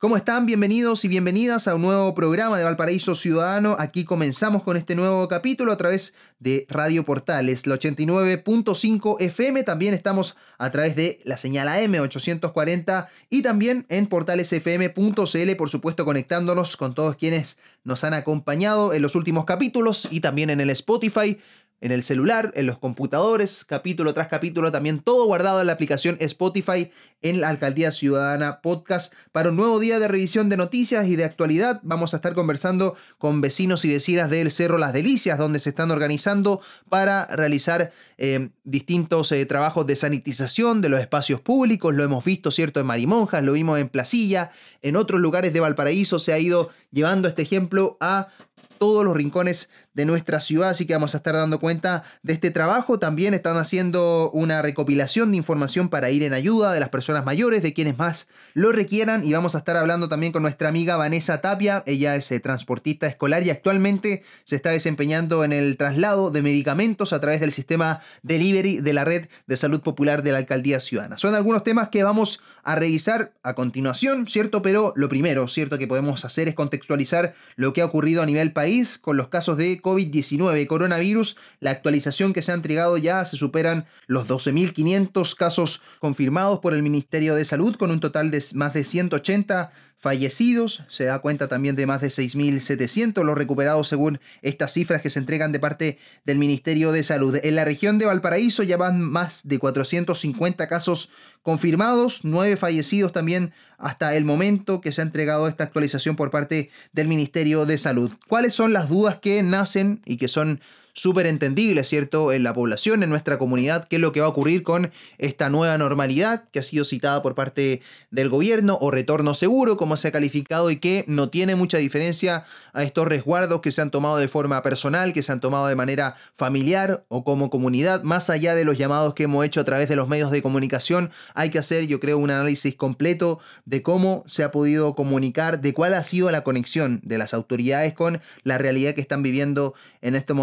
¿Cómo están? Bienvenidos y bienvenidas a un nuevo programa de Valparaíso Ciudadano. Aquí comenzamos con este nuevo capítulo a través de Radio Portales, la 89.5 FM. También estamos a través de la señal AM 840 y también en portalesfm.cl, por supuesto, conectándonos con todos quienes nos han acompañado en los últimos capítulos y también en el Spotify en el celular, en los computadores, capítulo tras capítulo, también todo guardado en la aplicación Spotify en la Alcaldía Ciudadana Podcast para un nuevo día de revisión de noticias y de actualidad. Vamos a estar conversando con vecinos y vecinas del Cerro Las Delicias, donde se están organizando para realizar eh, distintos eh, trabajos de sanitización de los espacios públicos. Lo hemos visto, ¿cierto?, en Marimonjas, lo vimos en Placilla, en otros lugares de Valparaíso se ha ido llevando este ejemplo a todos los rincones de nuestra ciudad, así que vamos a estar dando cuenta de este trabajo. También están haciendo una recopilación de información para ir en ayuda de las personas mayores, de quienes más lo requieran, y vamos a estar hablando también con nuestra amiga Vanessa Tapia, ella es eh, transportista escolar y actualmente se está desempeñando en el traslado de medicamentos a través del sistema delivery de la red de salud popular de la alcaldía ciudadana. Son algunos temas que vamos a revisar a continuación, ¿cierto? Pero lo primero, ¿cierto? Que podemos hacer es contextualizar lo que ha ocurrido a nivel país con los casos de COVID-19 coronavirus. La actualización que se ha entregado ya se superan los 12.500 casos confirmados por el Ministerio de Salud con un total de más de 180 fallecidos, se da cuenta también de más de 6.700 los recuperados según estas cifras que se entregan de parte del Ministerio de Salud. En la región de Valparaíso ya van más de 450 casos confirmados, nueve fallecidos también hasta el momento que se ha entregado esta actualización por parte del Ministerio de Salud. ¿Cuáles son las dudas que nacen y que son súper entendible, ¿cierto?, en la población, en nuestra comunidad, qué es lo que va a ocurrir con esta nueva normalidad que ha sido citada por parte del gobierno o retorno seguro, como se ha calificado, y que no tiene mucha diferencia a estos resguardos que se han tomado de forma personal, que se han tomado de manera familiar o como comunidad, más allá de los llamados que hemos hecho a través de los medios de comunicación, hay que hacer, yo creo, un análisis completo de cómo se ha podido comunicar, de cuál ha sido la conexión de las autoridades con la realidad que están viviendo en estos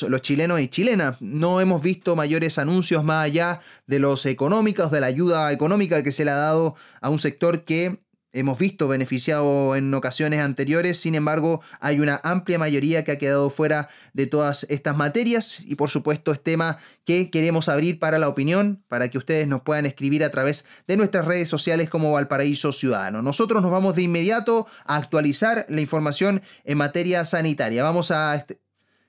los chilenos y chilenas. No hemos visto mayores anuncios más allá de los económicos, de la ayuda económica que se le ha dado a un sector que hemos visto beneficiado en ocasiones anteriores, sin embargo hay una amplia mayoría que ha quedado fuera de todas estas materias y por supuesto es tema que queremos abrir para la opinión, para que ustedes nos puedan escribir a través de nuestras redes sociales como Valparaíso Ciudadano. Nosotros nos vamos de inmediato a actualizar la información en materia sanitaria. Vamos a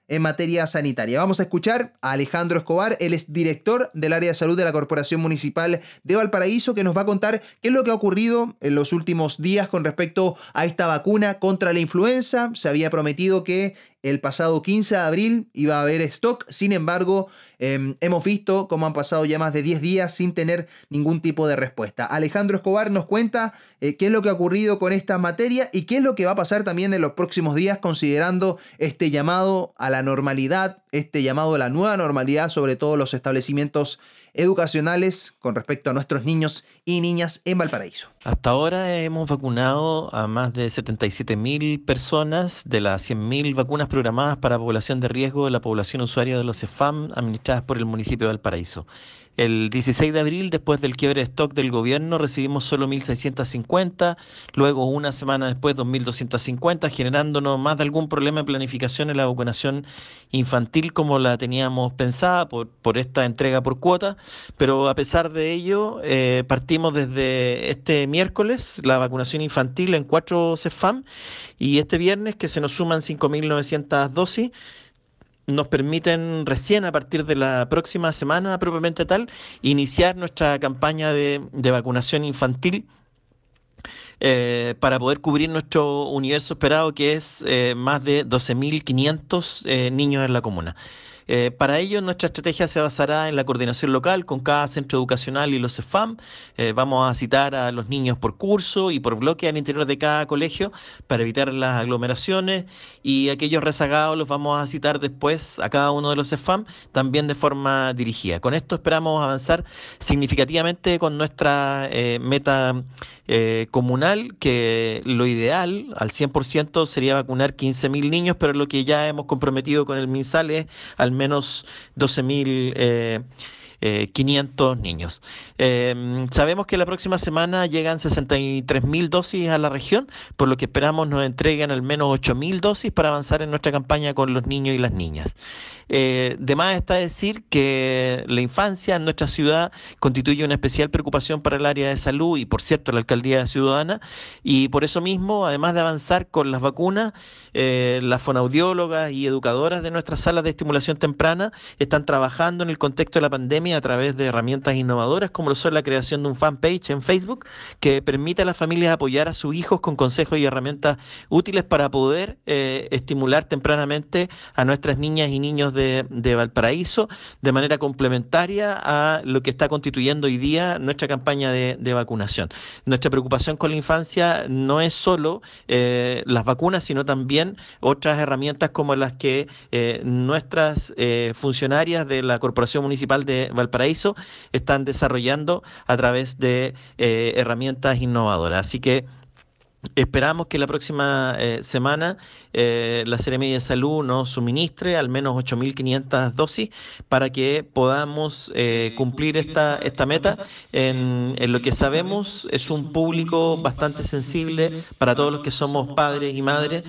en materia sanitaria. Vamos a escuchar a Alejandro Escobar, él es director del área de salud de la Corporación Municipal de Valparaíso, que nos va a contar qué es lo que ha ocurrido en los últimos días con respecto a esta vacuna contra la influenza. Se había prometido que el pasado 15 de abril iba a haber stock, sin embargo, em, hemos visto cómo han pasado ya más de 10 días sin tener ningún tipo de respuesta. Alejandro Escobar nos cuenta eh, qué es lo que ha ocurrido con esta materia y qué es lo que va a pasar también en los próximos días considerando este llamado a la normalidad, este llamado a la nueva normalidad, sobre todo los establecimientos educacionales con respecto a nuestros niños y niñas en Valparaíso. Hasta ahora hemos vacunado a más de 77.000 personas de las 100.000 vacunas programadas para población de riesgo de la población usuaria de los CEFAM administradas por el municipio de Valparaíso. El 16 de abril, después del quiebre de stock del gobierno, recibimos solo 1.650, luego una semana después 2.250, generándonos más de algún problema de planificación en la vacunación infantil como la teníamos pensada por, por esta entrega por cuota, pero a pesar de ello, eh, partimos desde este miércoles la vacunación infantil en cuatro CEFAM y este viernes que se nos suman 5.900 dosis nos permiten recién a partir de la próxima semana propiamente tal iniciar nuestra campaña de, vacunación infantil eh, para poder cubrir nuestro universo esperado que es eh, más de 12.500 eh, niños en la comuna. Eh, para ello, nuestra estrategia se basará en la coordinación local con cada centro educacional y los CEFAM. Eh, vamos a citar a los niños por curso y por bloque al interior de cada colegio para evitar las aglomeraciones y aquellos rezagados los vamos a citar después a cada uno de los CEFAM también de forma dirigida. Con esto esperamos avanzar significativamente con nuestra eh, meta comunal, que lo ideal al 100% sería vacunar 15.000 niños, pero lo que ya hemos comprometido con el MinSal es al menos 12.000 eh, 500 niños. Em, sabemos que la próxima semana llegan 63 mil dosis a la región, por lo que esperamos nos entreguen al menos 8 mil dosis para avanzar en nuestra campaña con los niños y las niñas. Eh, de más está decir que la infancia en nuestra ciudad constituye una especial preocupación para el área de salud y, por cierto, la alcaldía ciudadana. Y por eso mismo, además de avanzar con las vacunas, eh, las fonaudiólogas y educadoras de nuestras salas de estimulación temprana están trabajando en el contexto de la pandemia a través de herramientas innovadoras, como lo son la creación de un fanpage en Facebook que permite a las familias apoyar a sus hijos con consejos y herramientas útiles para poder eh, estimular tempranamente a nuestras niñas y niños de, Valparaíso de manera complementaria a lo que está constituyendo hoy día nuestra campaña de, vacunación. Nuestra preocupación con la infancia no es solo eh, las vacunas, sino también otras herramientas como las que eh, nuestras funcionarias de la Corporación Municipal de Valparaíso están desarrollando a través de herramientas innovadoras. Así que Esperamos que la próxima eh, semana eh, la Seremi de Salud nos suministre al menos 8.500 dosis para que podamos eh, cumplir esta, esta meta. En, en, lo que sabemos es un público bastante sensible para todos los que somos padres y madres.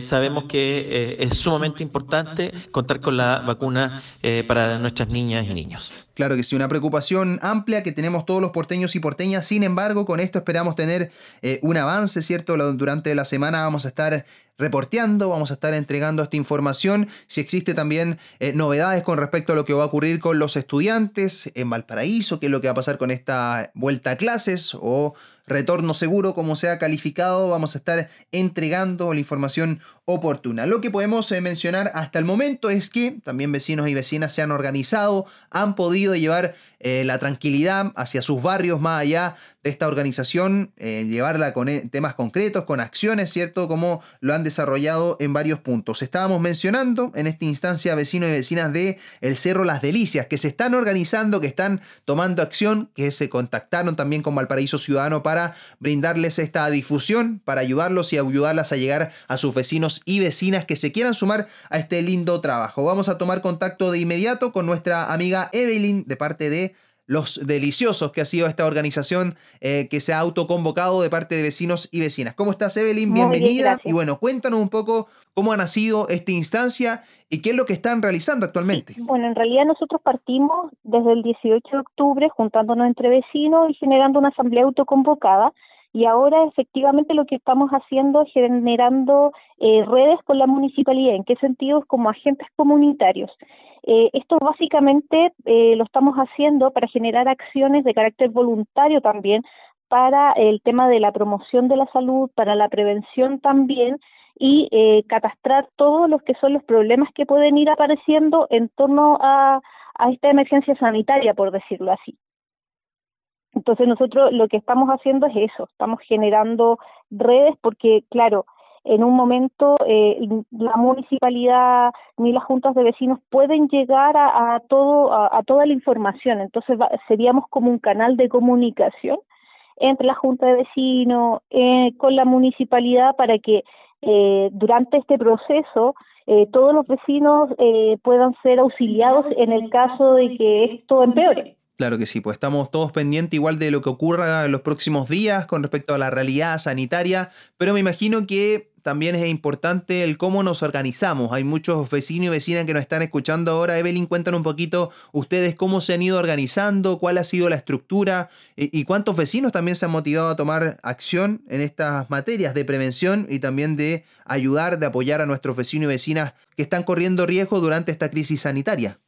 sabemos que es sumamente importante contar con la vacuna para nuestras niñas y niños. Claro que sí, una preocupación amplia que tenemos todos los porteños y porteñas. Sin embargo, con esto esperamos tener un avance, ¿cierto? Durante la semana vamos a estar reporteando, vamos a estar entregando esta información, si existe también eh, novedades con respecto a lo que va a ocurrir con los estudiantes en Valparaíso, qué es lo que va a pasar con esta vuelta a clases o retorno seguro, como sea calificado, vamos a estar entregando la información oportuna. Lo que podemos eh, mencionar hasta el momento es que también vecinos y vecinas se han organizado, han podido llevar eh, la tranquilidad hacia sus barrios más allá de esta organización, eh, llevarla con temas concretos, con acciones, ¿cierto? Como lo han desarrollado en varios puntos. Estábamos mencionando en esta instancia vecinos y vecinas de El Cerro Las Delicias, que se están organizando, que están tomando acción, que se contactaron también con Valparaíso Ciudadano para brindarles esta difusión, para ayudarlos y ayudarlas a llegar a sus vecinos y vecinas que se quieran sumar a este lindo trabajo. Vamos a tomar contacto de inmediato con nuestra amiga Evelyn de parte de los deliciosos que ha sido esta organización eh, que se ha autoconvocado de parte de vecinos y vecinas. ¿Cómo estás, Evelyn? Bienvenida. y bueno, cuéntanos un poco cómo ha nacido esta instancia y qué es lo que están realizando actualmente. Bueno, en realidad nosotros partimos desde el 18 de octubre juntándonos entre vecinos y generando una asamblea autoconvocada y ahora efectivamente lo que estamos haciendo es generando eh, redes con la municipalidad. ¿En qué sentido? Como agentes comunitarios. Eh, esto básicamente eh, lo estamos haciendo para generar acciones de carácter voluntario también para el tema de la promoción de la salud, para la prevención también y eh, catastrar todos los que son los problemas que pueden ir apareciendo en torno a, a esta emergencia sanitaria, por decirlo así. Entonces nosotros lo que estamos haciendo es eso, estamos generando redes porque, claro, en un momento eh, la municipalidad ni las juntas de vecinos pueden llegar a, todo a, toda la información entonces seríamos como un canal de comunicación entre la junta de vecinos eh, con la municipalidad para que eh, durante este proceso eh, todos los vecinos eh, puedan ser auxiliados en el caso de que esto empeore. Claro que sí, pues estamos todos pendientes igual de lo que ocurra en los próximos días con respecto a la realidad sanitaria, pero me imagino que también es importante el cómo nos organizamos. Hay muchos vecinos y vecinas que nos están escuchando ahora. Evelyn, cuéntanos un poquito ustedes cómo se han ido organizando, cuál ha sido la estructura y, cuántos vecinos también se han motivado a tomar acción en estas materias de prevención y también de ayudar, de apoyar a nuestros vecinos y vecinas que están corriendo riesgo durante esta crisis sanitaria.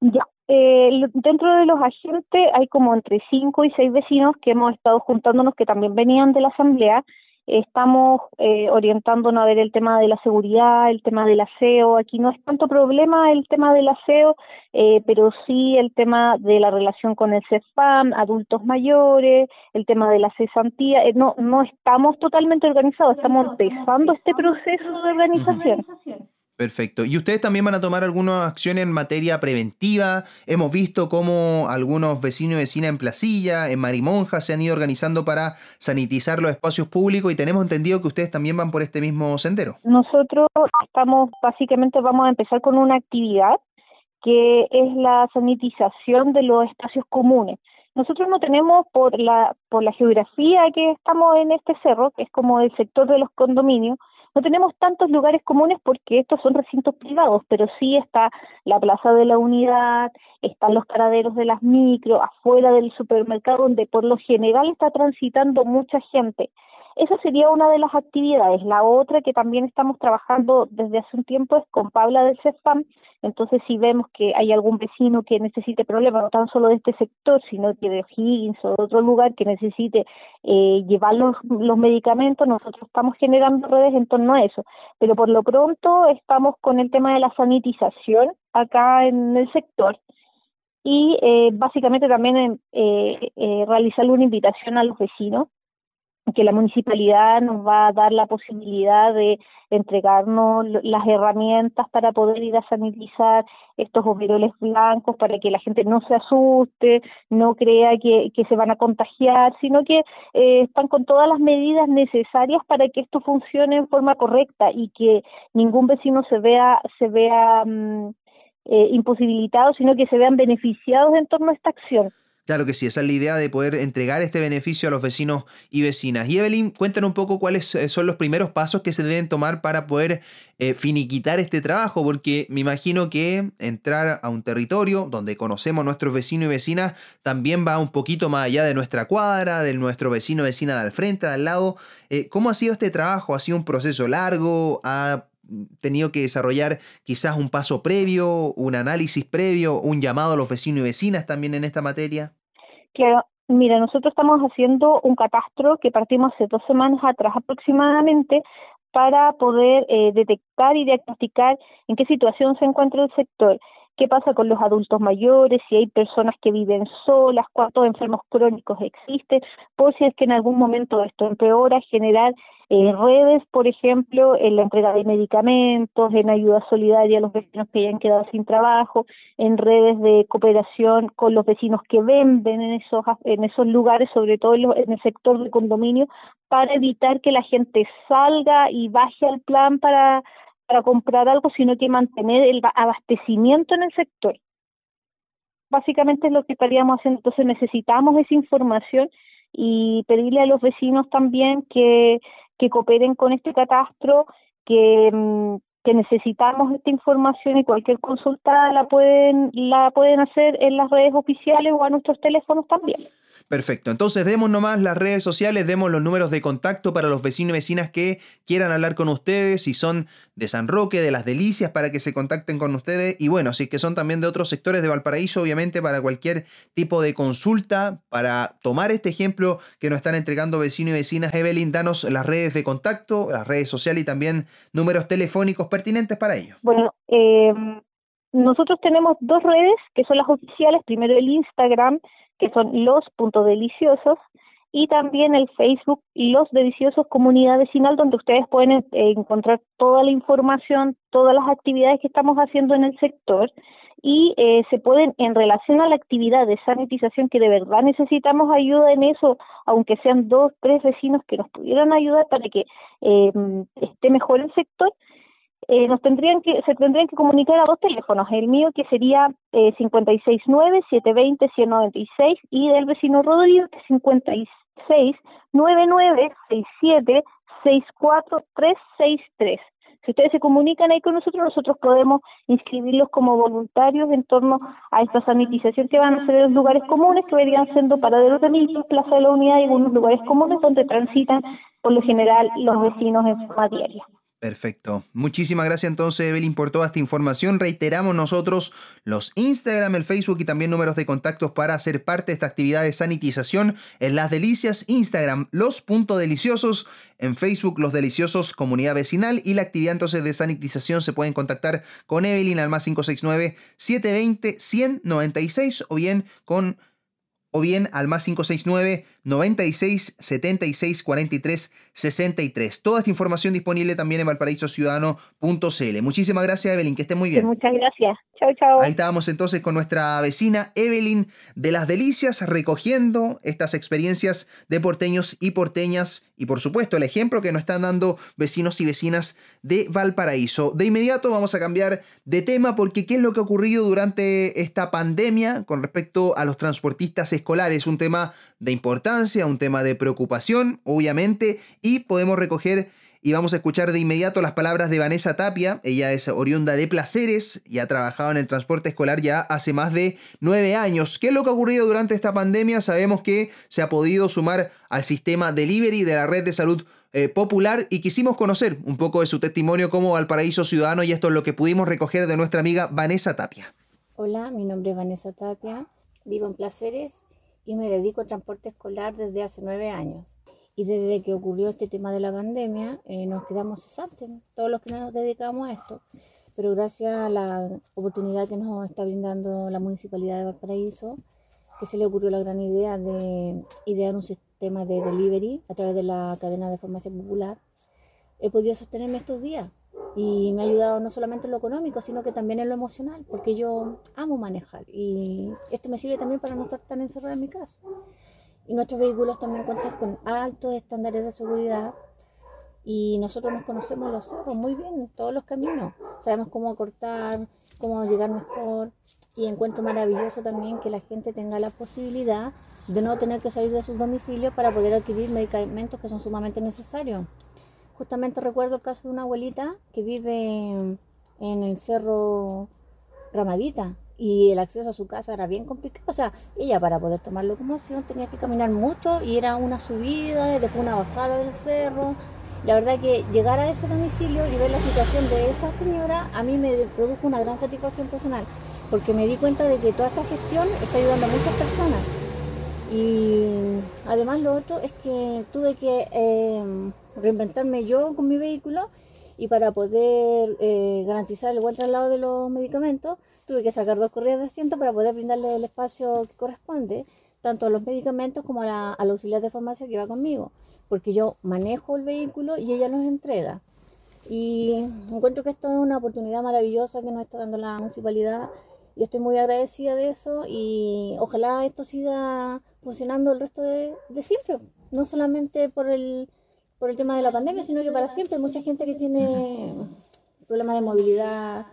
Ya, eh, dentro de los agentes hay como entre cinco y seis vecinos que hemos estado juntándonos que también venían de la asamblea. Estamos eh, orientándonos a ver el tema de la seguridad, el tema del aseo. Aquí no es tanto problema el tema del aseo, eh, pero sí el tema de la relación con el CESPAM, adultos mayores, el tema de la cesantía. Eh, no, no estamos totalmente organizados, estamos empezando este proceso de organización. Perfecto. ¿Y ustedes también van a tomar algunas acciones en materia preventiva? Hemos visto cómo algunos vecinos y vecinas en Placilla, en Marimonja, se han ido organizando para sanitizar los espacios públicos y tenemos entendido que ustedes también van por este mismo sendero. Nosotros estamos, básicamente vamos a empezar con una actividad que es la sanitización de los espacios comunes. Nosotros no tenemos por la por la geografía que estamos en este cerro, que es como el sector de los condominios, no tenemos tantos lugares comunes porque estos son recintos privados, pero sí está la plaza de la unidad, están los paraderos de las micro, afuera del supermercado donde por lo general está transitando mucha gente. Esa sería una de las actividades. La otra que también estamos trabajando desde hace un tiempo es con Paula del CEFAM. Entonces, si vemos que hay algún vecino que necesite problemas, no tan solo de este sector, sino que de Higgins o de otro lugar que necesite eh, llevar los, medicamentos, nosotros estamos generando redes en torno a eso. Pero por lo pronto estamos con el tema de la sanitización acá en el sector y eh, básicamente también eh, eh, una invitación a los vecinos que la municipalidad nos va a dar la posibilidad de entregarnos las herramientas para poder ir a sanitizar estos overoles blancos para que la gente no se asuste, no crea que, que se van a contagiar, sino que eh, están con todas las medidas necesarias para que esto funcione en forma correcta y que ningún vecino se vea se vea mm, eh, imposibilitado, sino que se vean beneficiados en torno a esta acción. Claro que sí, esa es la idea de poder entregar este beneficio a los vecinos y vecinas. Y Evelyn, cuéntanos un poco cuáles eh, son los primeros pasos que se deben tomar para poder eh, finiquitar este trabajo, porque me imagino que entrar a un territorio donde conocemos a nuestros vecinos y vecinas también va un poquito más allá de nuestra cuadra, de nuestro vecino vecina de al frente, de al lado. Eh, ¿Cómo ha sido este trabajo? ¿Ha sido un proceso largo? ¿Ha tenido que desarrollar quizás un paso previo, un análisis previo, un llamado a los vecinos y vecinas también en esta materia? Claro, mira, nosotros estamos haciendo un catastro que partimos hace dos semanas atrás aproximadamente para poder eh, detectar y diagnosticar en qué situación se encuentra el sector qué pasa con los adultos mayores, si hay personas que viven solas, cuántos enfermos crónicos existen, por si es que en algún momento esto empeora, generar eh, redes, por ejemplo, en la entrega de medicamentos, en ayuda solidaria a los vecinos que hayan quedado sin trabajo, en redes de cooperación con los vecinos que venden en esos, en esos lugares, sobre todo en, el sector de condominio, para evitar que la gente salga y baje al plan para para comprar algo, sino que mantener el abastecimiento en el sector. Básicamente es lo que estaríamos haciendo. Entonces necesitamos esa información y pedirle a los vecinos también que, que cooperen con este catastro, que, mm, que necesitamos esta información y cualquier consulta la pueden, la pueden hacer en las redes oficiales o a nuestros teléfonos también. Perfecto, entonces demos nomás las redes sociales, demos los números de contacto para los vecinos y vecinas que quieran hablar con ustedes, si son de San Roque, de las Delicias, para que se contacten con ustedes. Y bueno, si que son también de otros sectores de Valparaíso, obviamente para cualquier tipo de consulta, para tomar este ejemplo que nos están entregando vecinos y vecinas, Evelyn, danos las redes de contacto, las redes sociales y también números telefónicos pertinentes para ello. Bueno, eh, nosotros tenemos dos redes que son las oficiales, primero el Instagram, que son los puntos deliciosos, y también el Facebook Los Deliciosos Comunidad Vecinal, donde ustedes pueden eh, encontrar toda la información, todas las actividades que estamos haciendo en el sector y eh, se pueden, en relación a la actividad de sanitización, que de verdad necesitamos ayuda en eso, aunque sean dos, tres vecinos que nos pudieran ayudar para que eh, esté mejor el sector, eh, nos tendrían que, se tendrían que comunicar a dos teléfonos, el mío que sería eh, 569-720-196 y del vecino Rodrigo que es 56-9967-64363. Si ustedes se comunican ahí con nosotros, nosotros podemos inscribirlos como voluntarios en torno a esta sanitización que van a ser en los lugares comunes, que vendrían siendo paraderos de mil, Plaza de la Unidad y algunos lugares comunes donde transitan por lo general los vecinos en forma diaria. Perfecto. Muchísimas gracias entonces, Evelyn, por toda esta información. Reiteramos nosotros los Instagram, el Facebook y también números de contactos para ser parte de esta actividad de sanitización en Las Delicias, Instagram, Los Puntos Deliciosos, en Facebook, Los Deliciosos Comunidad Vecinal y la actividad entonces de sanitización se pueden contactar con Evelyn al más 569 720 196 o bien con o bien al más 569 96 76 43 63. Toda esta información disponible también en valparaísociudadano.cl. Muchísimas gracias, Evelyn, que esté muy bien. muchas gracias. Chao, chao. Ahí estábamos entonces con nuestra vecina Evelyn de las Delicias recogiendo estas experiencias de porteños y porteñas y por supuesto el ejemplo que nos están dando vecinos y vecinas de Valparaíso. De inmediato vamos a cambiar de tema porque qué es lo que ha ocurrido durante esta pandemia con respecto a los transportistas escolares, un tema de importancia, un tema de preocupación, obviamente, y podemos recoger y vamos a escuchar de inmediato las palabras de Vanessa Tapia. Ella es oriunda de Placeres y ha trabajado en el transporte escolar ya hace más de nueve años. ¿Qué es lo que ha ocurrido durante esta pandemia? Sabemos que se ha podido sumar al sistema delivery de la red de salud eh, popular y quisimos conocer un poco de su testimonio como Valparaíso Ciudadano y esto es lo que pudimos recoger de nuestra amiga Vanessa Tapia. Hola, mi nombre es Vanessa Tapia, vivo en Placeres y me dedico al transporte escolar desde hace nueve años. Y desde que ocurrió este tema de la pandemia, eh, nos quedamos cesantes, todos los que nos dedicamos a esto. Pero gracias a la oportunidad que nos está brindando la Municipalidad de Valparaíso, que se le ocurrió la gran idea de idear un sistema de delivery a través de la cadena de farmacia popular, he podido sostenerme estos días. Y me ha ayudado no solamente en lo económico, sino que también en lo emocional, porque yo amo manejar. Y esto me sirve también para no estar tan encerrada en mi casa. Y nuestros vehículos también cuentan con altos estándares de seguridad y nosotros nos conocemos los cerros muy bien, todos los caminos. Sabemos cómo cortar, cómo llegar mejor. Y encuentro maravilloso también que la gente tenga la posibilidad de no tener que salir de sus domicilios para poder adquirir medicamentos que son sumamente necesarios. Justamente recuerdo el caso de una abuelita que vive en el cerro Ramadita y el acceso a su casa era bien complicado. O sea, ella para poder tomar locomoción tenía que caminar mucho y era una subida, después una bajada del cerro. La verdad que llegar a ese domicilio y ver la situación de esa señora a mí me produjo una gran satisfacción personal, porque me di cuenta de que toda esta gestión está ayudando a muchas personas. Y además lo otro es que tuve que eh, reinventarme yo con mi vehículo y para poder eh, garantizar el buen traslado de los medicamentos, tuve que sacar dos correas de asiento para poder brindarle el espacio que corresponde, tanto a los medicamentos como a la, auxiliar de farmacia que va conmigo, porque yo manejo el vehículo y ella los entrega. Y encuentro que esto es una oportunidad maravillosa que nos está dando la municipalidad y estoy muy agradecida de eso y ojalá esto siga funcionando el resto de siempre, no solamente por el por el tema de la pandemia, sino que para siempre. Mucha gente que tiene problemas de movilidad,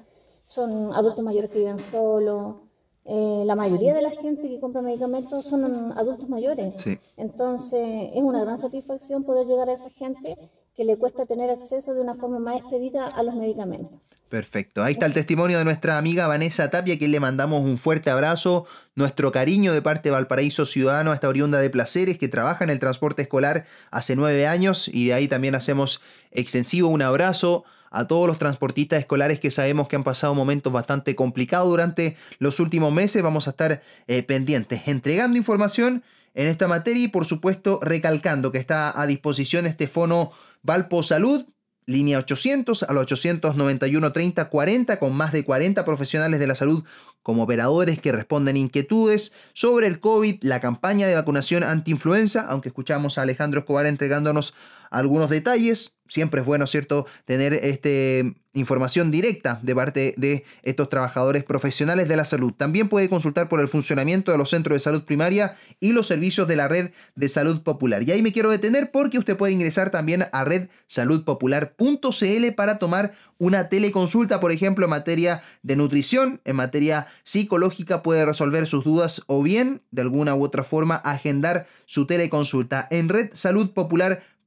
son adultos mayores que viven solos. Eh, la mayoría de la gente que compra medicamentos son adultos mayores. Entonces es una gran satisfacción poder llegar a esa gente que le cuesta tener acceso de una forma más expedita a los medicamentos. Perfecto. Ahí está el testimonio de nuestra amiga Vanessa Tapia, a quien le mandamos un fuerte abrazo, nuestro cariño de parte de Valparaíso Ciudadano, a esta oriunda de placeres que trabaja en el transporte escolar hace nueve años y de ahí también hacemos extensivo un abrazo a todos los transportistas escolares que sabemos que han pasado momentos bastante complicados durante los últimos meses. Vamos a estar eh, pendientes, entregando información en esta materia y por supuesto recalcando que está a disposición este fono Valpo Salud línea 800 al 891 30 40 con más de 40 profesionales de la salud como operadores que responden inquietudes sobre el COVID, la campaña de vacunación anti-influenza, aunque escuchamos a Alejandro Escobar entregándonos algunos detalles. Siempre es bueno, ¿cierto?, tener este, información directa de parte de estos trabajadores profesionales de la salud. También puede consultar por el funcionamiento de los centros de salud primaria y los servicios de la red de salud popular. Y ahí me quiero detener porque usted puede ingresar también a redsaludpopular.cl para tomar una teleconsulta, por ejemplo, en materia de nutrición, en materia psicológica, puede resolver sus dudas o bien, de alguna u otra forma, agendar su teleconsulta en Red Salud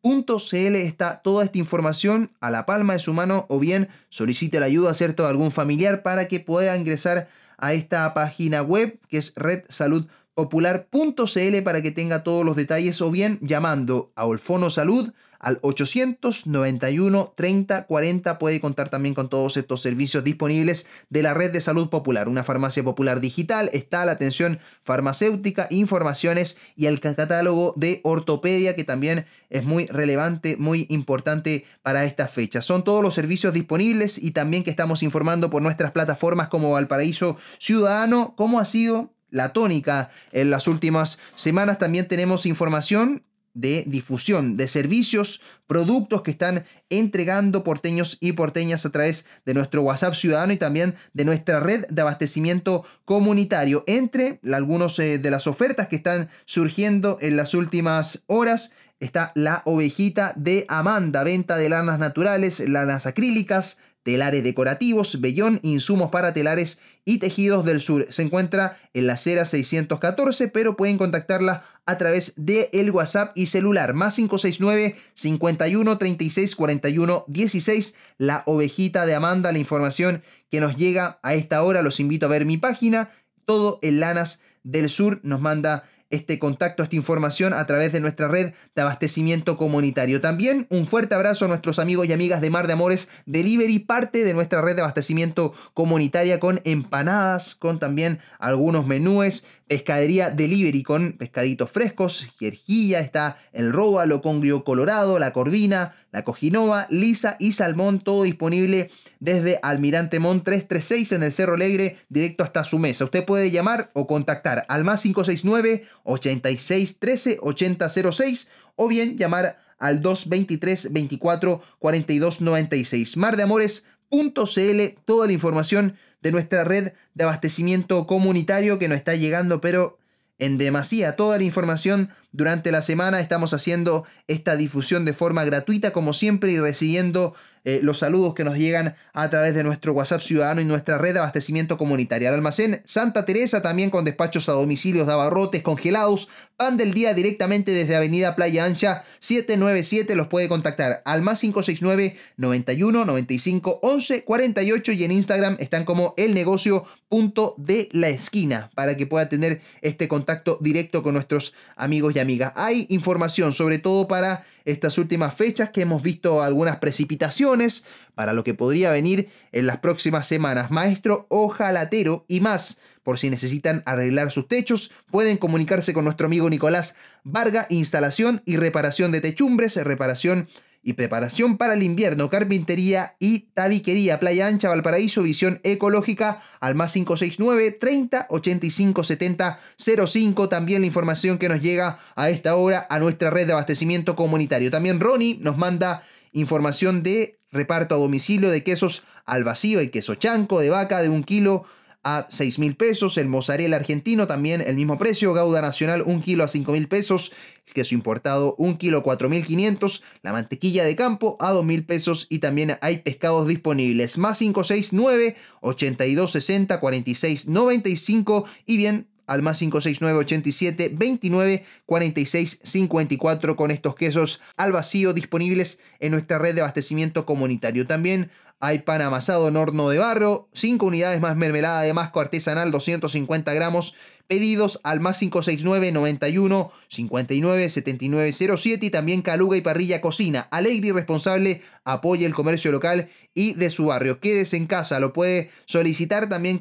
está toda esta información a la palma de su mano o bien solicite la ayuda ¿cierto? de algún familiar para que pueda ingresar a esta página web que es redsaludpopular.cl para que tenga todos los detalles o bien llamando a Olfono Salud al 891 30 40 puede contar también con todos estos servicios disponibles de la red de salud popular, una farmacia popular digital, está la atención farmacéutica, informaciones y el catálogo de ortopedia que también es muy relevante, muy importante para esta fecha. Son todos los servicios disponibles y también que estamos informando por nuestras plataformas como Valparaíso Ciudadano, cómo ha sido la tónica en las últimas semanas. También tenemos información de difusión de servicios, productos que están entregando porteños y porteñas a través de nuestro WhatsApp ciudadano y también de nuestra red de abastecimiento comunitario. Entre algunas eh, de las ofertas que están surgiendo en las últimas horas está la ovejita de Amanda, venta de lanas naturales, lanas acrílicas, telares decorativos, vellón, insumos para telares y tejidos del sur. Se encuentra en la acera 614, pero pueden contactarla a través de el WhatsApp y celular más 569 51 36 41 16. La ovejita de Amanda, la información que nos llega a esta hora. Los invito a ver mi página. Todo en Lanas del Sur nos manda este contacto, esta información a través de nuestra red de abastecimiento comunitario. También un fuerte abrazo a nuestros amigos y amigas de Mar de Amores Delivery, parte de nuestra red de abastecimiento comunitaria con empanadas, con también algunos menúes, pescadería delivery con pescaditos frescos, jerjilla, está el róbalo, congrio colorado, la corvina, la cojinova, lisa y salmón, todo disponible desde Almirante Mont 336 en el Cerro Alegre, directo hasta su mesa. Usted puede llamar o contactar al más 569 86 13 8006 o bien llamar al 223 24 42 96. Mar de Amores.cl, toda la información de nuestra red de abastecimiento comunitario que nos está llegando, pero en demasía. Toda la información durante la semana estamos haciendo esta difusión de forma gratuita, como siempre, y recibiendo eh, los saludos que nos llegan a través de nuestro WhatsApp Ciudadano y nuestra red de abastecimiento comunitaria. El almacén Santa Teresa también con despachos a domicilios de abarrotes congelados. Pan del día directamente desde Avenida Playa Ancha 797. Los puede contactar al más 569 91 95 11 48 y en Instagram están como el negocio punto de la esquina para que pueda tener este contacto directo con nuestros amigos y amigas. Hay información sobre todo para estas últimas fechas que hemos visto algunas precipitaciones para lo que podría venir en las próximas semanas. Maestro ojalatero y más. Por si necesitan arreglar sus techos, pueden comunicarse con nuestro amigo Nicolás Varga, instalación y reparación de techumbres, reparación y preparación para el invierno, carpintería y tabiquería, Playa Ancha, Valparaíso, visión ecológica al más 569 30 85 70 05. También la información que nos llega a esta hora a nuestra red de abastecimiento comunitario. También Ronnie nos manda información de reparto a domicilio de quesos al vacío, y queso chanco de vaca de un kilo a 6 mil pesos, el mozzarella argentino también el mismo precio, gauda nacional un kilo a 5 mil pesos, queso importado un kilo a 4 mil 500, la mantequilla de campo a 2 mil pesos y también hay pescados disponibles, más 569 8260 46 95 y bien al más 569 87 29 46 54 con estos quesos al vacío disponibles en nuestra red de abastecimiento comunitario. También hay pan amasado en horno de barro, 5 unidades más mermelada de masco artesanal, 250 gramos. Pedidos al más 569 91 59 79 07 y también Caluga y Parrilla Cocina. Alegre y responsable, apoya el comercio local y de su barrio. Quédese en casa, lo puede solicitar también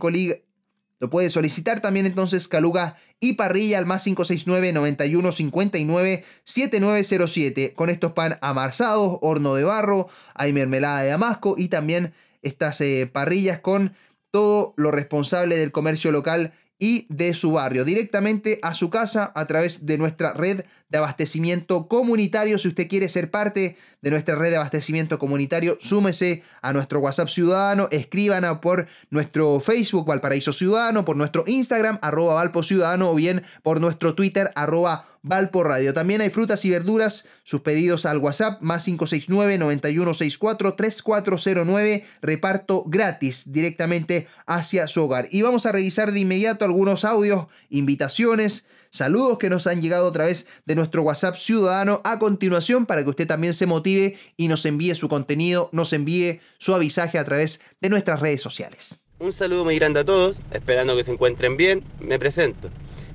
lo puede solicitar también entonces Caluga y Parrilla al más 569 91 59 7907 con estos pan amarsados, horno de barro, hay mermelada de damasco y también estas eh, parrillas con todo lo responsable del comercio local y de su barrio, directamente a su casa a través de nuestra red de abastecimiento comunitario. Si usted quiere ser parte de nuestra red de abastecimiento comunitario, súmese a nuestro WhatsApp Ciudadano, escriban por nuestro Facebook Valparaíso Ciudadano, por nuestro Instagram arroba Valpo Ciudadano o bien por nuestro Twitter arroba Valpo Radio. También hay frutas y verduras, sus pedidos al WhatsApp más 569-9164-3409, reparto gratis directamente hacia su hogar. Y vamos a revisar de inmediato algunos audios, invitaciones, saludos que nos han llegado a través de nuestro WhatsApp ciudadano a continuación para que usted también se motive y nos envíe su contenido, nos envíe su avisaje a través de nuestras redes sociales. Un saludo muy grande a todos, esperando que se encuentren bien, me presento.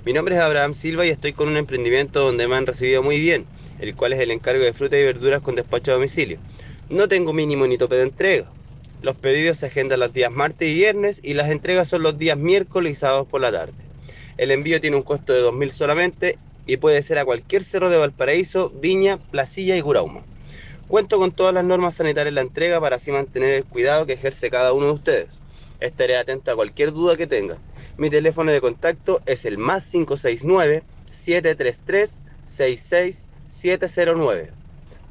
Mi nombre es Abraham Silva y estoy con un emprendimiento donde me han recibido muy bien, el cual es el encargo de frutas y verduras con despacho a domicilio. No tengo mínimo ni tope de entrega. Los pedidos se agendan los días martes y viernes y las entregas son los días miércoles y sábados por la tarde. El envío tiene un costo de 2.000 solamente y puede ser a cualquier cerro de Valparaíso, Viña, Placilla y Curauma. Cuento con todas las normas sanitarias en la entrega para así mantener el cuidado que ejerce cada uno de ustedes. Estaré atento a cualquier duda que tengan. Mi teléfono de contacto es el más 569-733-66709.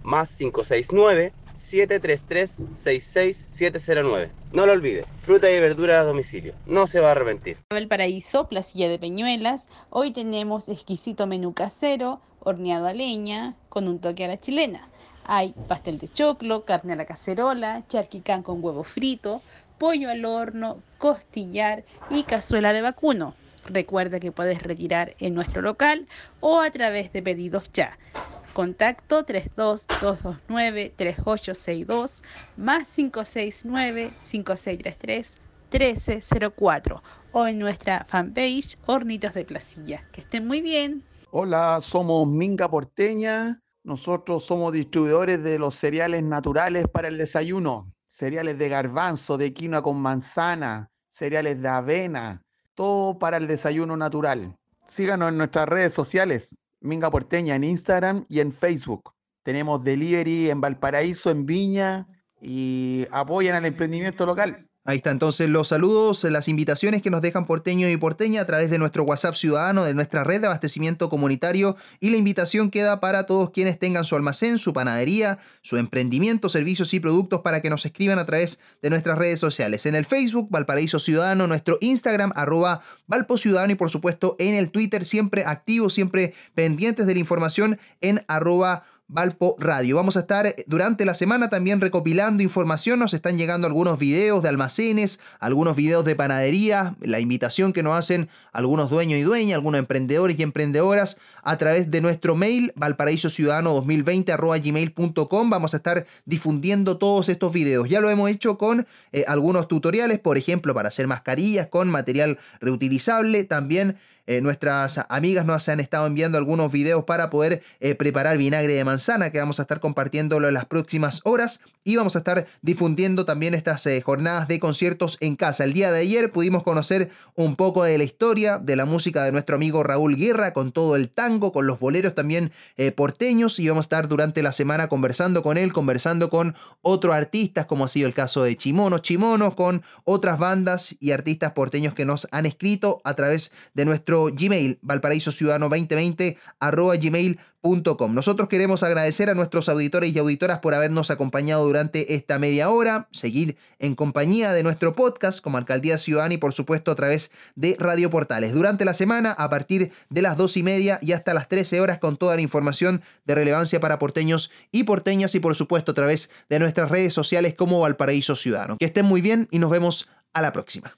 Más 569-733-66709. No lo olvide, fruta y verdura a domicilio. No se va a arrepentir. El Paraíso, Placilla de Peñuelas. Hoy tenemos exquisito menú casero horneado a leña con un toque a la chilena. Hay pastel de choclo, carne a la cacerola, charquicán con huevo frito, pollo al horno, costillar y cazuela de vacuno. Recuerda que puedes retirar en nuestro local o a través de pedidos ya. Contacto 32229-3862 más 569-5633-1304 o en nuestra fanpage Hornitos de Placilla. Que estén muy bien. Hola, somos Minga Porteña. Nosotros somos distribuidores de los cereales naturales para el desayuno. Cereales de garbanzo, de quinoa con manzana, cereales de avena, todo para el desayuno natural. Síganos en nuestras redes sociales, Minga Porteña en Instagram y en Facebook. Tenemos delivery en Valparaíso, en Viña y apoyan al emprendimiento local. Ahí está entonces los saludos, las invitaciones que nos dejan porteño y porteña a través de nuestro WhatsApp ciudadano, de nuestra red de abastecimiento comunitario y la invitación queda para todos quienes tengan su almacén, su panadería, su emprendimiento, servicios y productos para que nos escriban a través de nuestras redes sociales. En el Facebook, Valparaíso Ciudadano, nuestro Instagram, arroba Valpo Ciudadano y por supuesto en el Twitter, siempre activos, siempre pendientes de la información en arroba Valpo Radio. Vamos a estar eh, durante la semana también recopilando información. Nos están llegando algunos videos de almacenes, algunos videos de panadería, la invitación que nos hacen algunos dueños y dueñas, algunos emprendedores y emprendedoras a través de nuestro mail valparaíso ciudadano 2020 gmail.com. Vamos a estar difundiendo todos estos videos. Ya lo hemos hecho con eh, algunos tutoriales, por ejemplo, para hacer mascarillas con material reutilizable. También eh, nuestras amigas nos han estado enviando algunos videos para poder eh, preparar vinagre de manzana que vamos a estar compartiéndolo en las próximas horas y vamos a estar difundiendo también estas eh, jornadas de conciertos en casa. El día de ayer pudimos conocer un poco de la historia de la música de nuestro amigo Raúl Guerra con todo el tango, con los boleros también porteños y vamos a estar durante la semana conversando con él, conversando con otros artistas como ha sido el caso de Chimono Chimono, con otras bandas y artistas porteños que nos han escrito a través de nuestro Gmail, valparaíso ciudadano 2020 arroba. Nosotros queremos agradecer a nuestros auditores y auditoras por habernos acompañado durante esta media hora, seguir en compañía de nuestro podcast como Alcaldía Ciudadana y por supuesto a través de Radio Portales. Durante la semana, a partir de las dos y media y hasta las 13 horas con toda la información de relevancia para porteños y porteñas y por supuesto a través de nuestras redes sociales como Valparaíso Ciudadano. Que estén muy bien y nos vemos a la próxima.